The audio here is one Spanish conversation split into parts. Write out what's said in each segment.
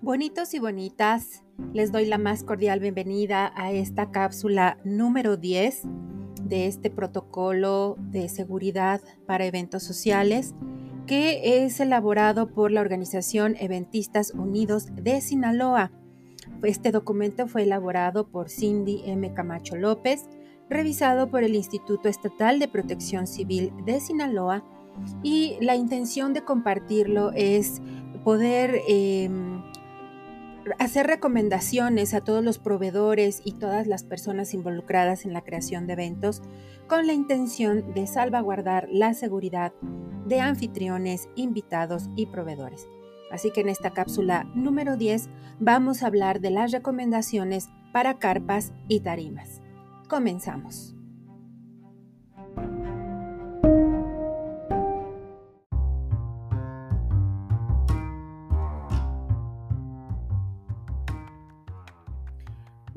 Bonitos y bonitas, les doy la más cordial bienvenida a esta cápsula número 10 de este protocolo de seguridad para eventos sociales que es elaborado por la organización Eventistas Unidos de Sinaloa. Este documento fue elaborado por Cindy M. Camacho López, revisado por el Instituto Estatal de Protección Civil de Sinaloa y la intención de compartirlo es poder em, hacer recomendaciones a todos los proveedores y todas las personas involucradas en la creación de eventos con la intención de salvaguardar la seguridad de anfitriones, invitados y proveedores. Así que en esta cápsula número 10 vamos a hablar de las recomendaciones para carpas y tarimas. Comenzamos.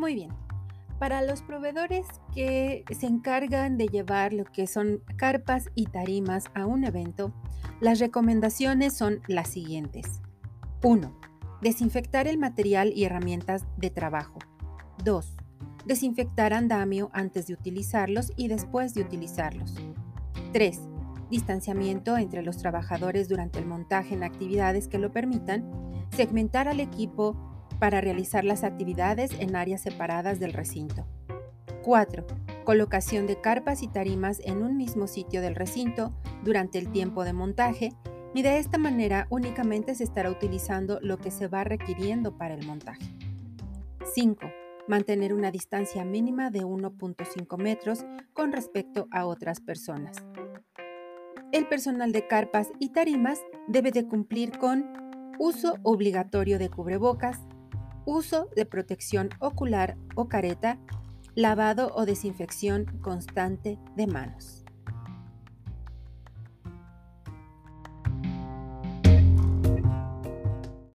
Muy bien. Para los proveedores que se encargan de llevar lo que son carpas y tarimas a un evento, las recomendaciones son las siguientes. 1. Desinfectar el material y herramientas de trabajo. 2. Desinfectar andamio antes de utilizarlos y después de utilizarlos. 3. Distanciamiento entre los trabajadores durante el montaje en actividades que lo permitan. Segmentar al equipo para realizar las actividades en áreas separadas del recinto. 4. Colocación de carpas y tarimas en un mismo sitio del recinto durante el tiempo de montaje y de esta manera únicamente se estará utilizando lo que se va requiriendo para el montaje. 5. Mantener una distancia mínima de 1.5 metros con respecto a otras personas. El personal de carpas y tarimas debe de cumplir con uso obligatorio de cubrebocas, uso de protección ocular o careta, lavado o desinfección constante de manos.